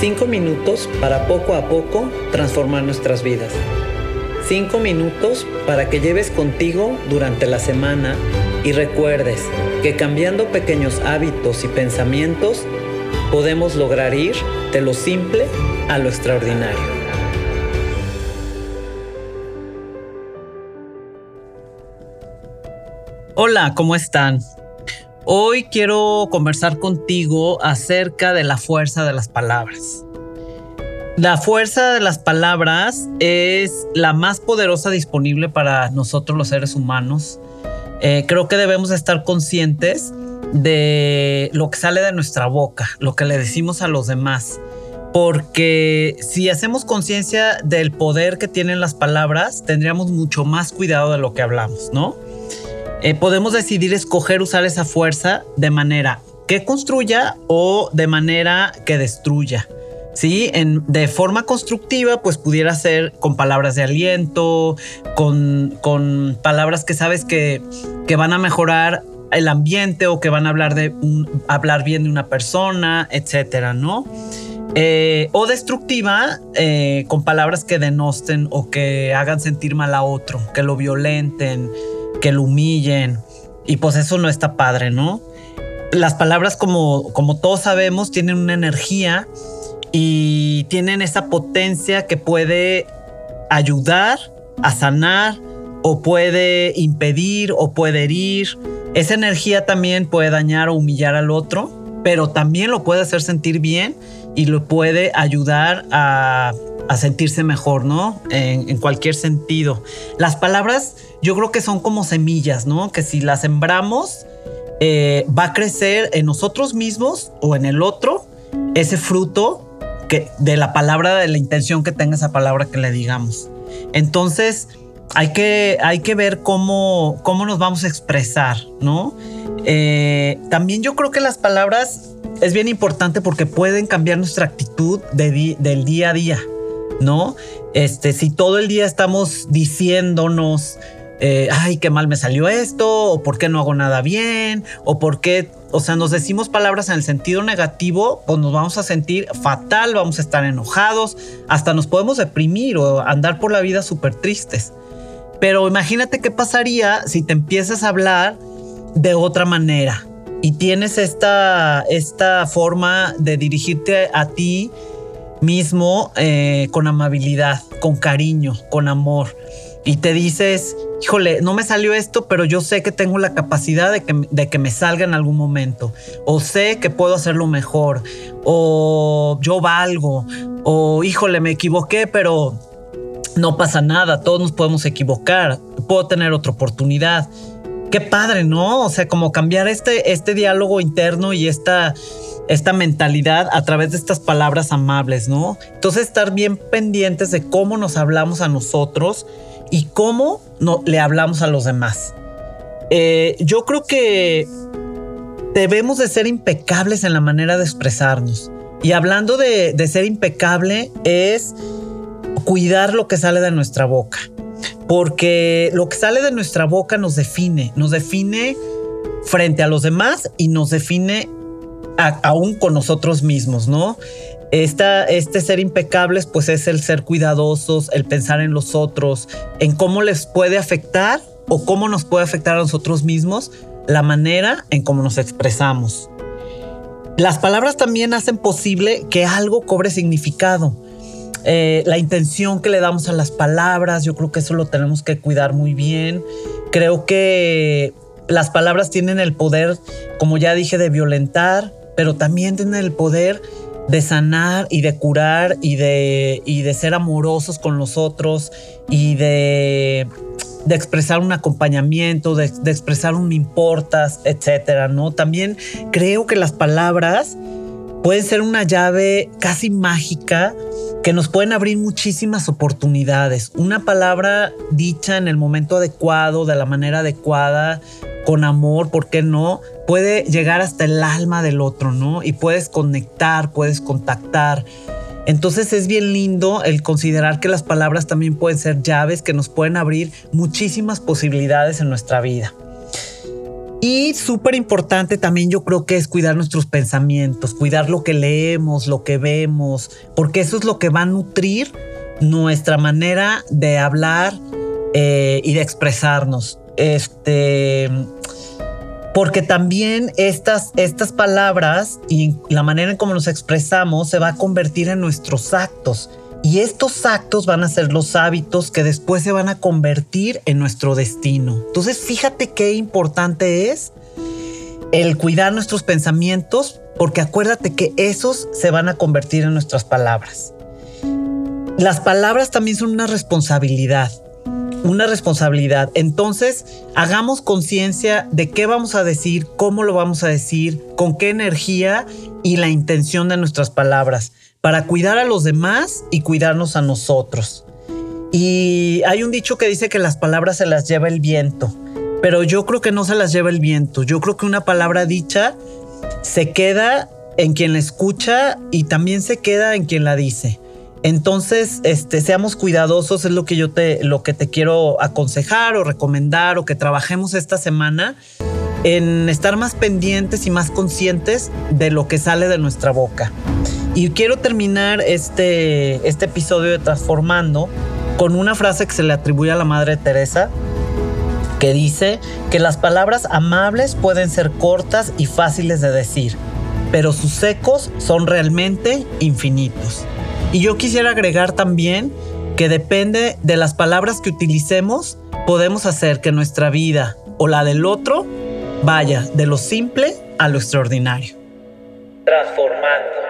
Cinco minutos para poco a poco transformar nuestras vidas. Cinco minutos para que lleves contigo durante la semana y recuerdes que cambiando pequeños hábitos y pensamientos podemos lograr ir de lo simple a lo extraordinario. Hola, ¿cómo están? Hoy quiero conversar contigo acerca de la fuerza de las palabras. La fuerza de las palabras es la más poderosa disponible para nosotros los seres humanos. Eh, creo que debemos estar conscientes de lo que sale de nuestra boca, lo que le decimos a los demás. Porque si hacemos conciencia del poder que tienen las palabras, tendríamos mucho más cuidado de lo que hablamos, ¿no? Eh, podemos decidir escoger usar esa fuerza de manera que construya o de manera que destruya. ¿sí? De forma constructiva, pues pudiera ser con palabras de aliento, con, con palabras que sabes que, que, van a mejorar el ambiente o que van a hablar, de hablar bien de una persona, etcétera, ¿no? Eh, o destructiva eh, con palabras que denosten o que hagan sentir mal a otro, que lo violenten, que lo humillen. Y pues eso no está padre, ¿no? Las palabras, como, como todos sabemos, tienen una energía y tienen esa potencia que puede ayudar a sanar o puede impedir o puede herir. Esa energía también puede dañar o humillar al otro, pero también lo puede hacer sentir bien y lo puede ayudar a a sentirse mejor, ¿no? En, cualquier sentido. Las palabras yo creo que son como semillas, ¿no? Que si las sembramos, eh, va a crecer en nosotros mismos o en el otro ese fruto que, de la palabra, de la intención que tenga esa palabra que le digamos. Entonces, hay que, hay que ver cómo, cómo nos vamos a expresar, ¿no? Eh, también yo creo que las palabras es bien importante porque pueden cambiar nuestra actitud del día a día. ¿no? Este, si todo el día estamos diciéndonos, eh, ay, qué mal me salió esto, o por qué no hago nada bien, o por qué, o sea, nos decimos palabras en el sentido negativo, pues nos vamos a sentir fatal, vamos a estar enojados, hasta nos podemos deprimir o andar por la vida súper tristes. Pero imagínate qué pasaría si te empiezas a hablar de otra manera y tienes esta, esta forma de dirigirte a ti mismo eh, con amabilidad, con cariño, con amor. Y te dices, híjole, no me salió esto, pero yo sé que tengo la capacidad de que, de que me salga en algún momento. O sé que puedo hacerlo mejor. O yo valgo. O híjole, me equivoqué, pero no pasa nada. Todos nos podemos equivocar. Puedo tener otra oportunidad. Qué padre, ¿no? O sea, como cambiar este, este diálogo interno y esta esta mentalidad a través de estas palabras amables, ¿no? Entonces estar bien pendientes de cómo nos hablamos a nosotros y cómo no, le hablamos a los demás. Eh, yo creo que debemos de ser impecables en la manera de expresarnos. Y hablando de, de ser impecable es cuidar lo que sale de nuestra boca. Porque lo que sale de nuestra boca nos define, nos define frente a los demás y nos define aún con nosotros mismos, ¿no? Esta, este ser impecables, pues es el ser cuidadosos, el pensar en los otros, en cómo les puede afectar o cómo nos puede afectar a nosotros mismos la manera en cómo nos expresamos. Las palabras también hacen posible que algo cobre significado. Eh, la intención que le damos a las palabras, yo creo que eso lo tenemos que cuidar muy bien. Creo que las palabras tienen el poder, como ya dije, de violentar, pero también tienen el poder de sanar y de curar y de, y de ser amorosos con los otros y de, de expresar un acompañamiento, de, de, expresar un importas, etcétera, ¿no? También creo que las palabras pueden ser una llave casi mágica que nos pueden abrir muchísimas oportunidades. Una palabra dicha en el momento adecuado, de la manera adecuada, con amor, ¿por qué no? Puede llegar hasta el alma del otro, ¿no? Y puedes conectar, puedes contactar. Entonces es bien lindo el considerar que las palabras también pueden ser llaves que nos pueden abrir muchísimas posibilidades en nuestra vida. Y súper importante también yo creo que es cuidar nuestros pensamientos, cuidar lo que leemos, lo que vemos, porque eso es lo que va a nutrir nuestra manera de hablar eh, y de expresarnos. Este, porque también estas, estas palabras y la manera en cómo nos expresamos se va a convertir en nuestros actos. Y estos actos van a ser los hábitos que después se van a convertir en nuestro destino. Entonces, fíjate qué importante es el cuidar nuestros pensamientos, porque acuérdate que esos se van a convertir en nuestras palabras. Las palabras también son una responsabilidad, una responsabilidad. Entonces, hagamos conciencia de qué vamos a decir, cómo lo vamos a decir, con qué energía y la intención de nuestras palabras para cuidar a los demás y cuidarnos a nosotros. Y hay un dicho que dice que las palabras se las lleva el viento, pero yo creo que no se las lleva el viento. Yo creo que una palabra dicha se queda en quien la escucha y también se queda en quien la dice. Entonces, este, seamos cuidadosos, es lo que yo te, lo que te quiero aconsejar o recomendar o que trabajemos esta semana en estar más pendientes y más conscientes de lo que sale de nuestra boca. Y quiero terminar este, este episodio de Transformando con una frase que se le atribuye a la Madre Teresa, que dice que las palabras amables pueden ser cortas y fáciles de decir, pero sus ecos son realmente infinitos. Y yo quisiera agregar también que depende de las palabras que utilicemos, podemos hacer que nuestra vida o la del otro vaya de lo simple a lo extraordinario. Transformando.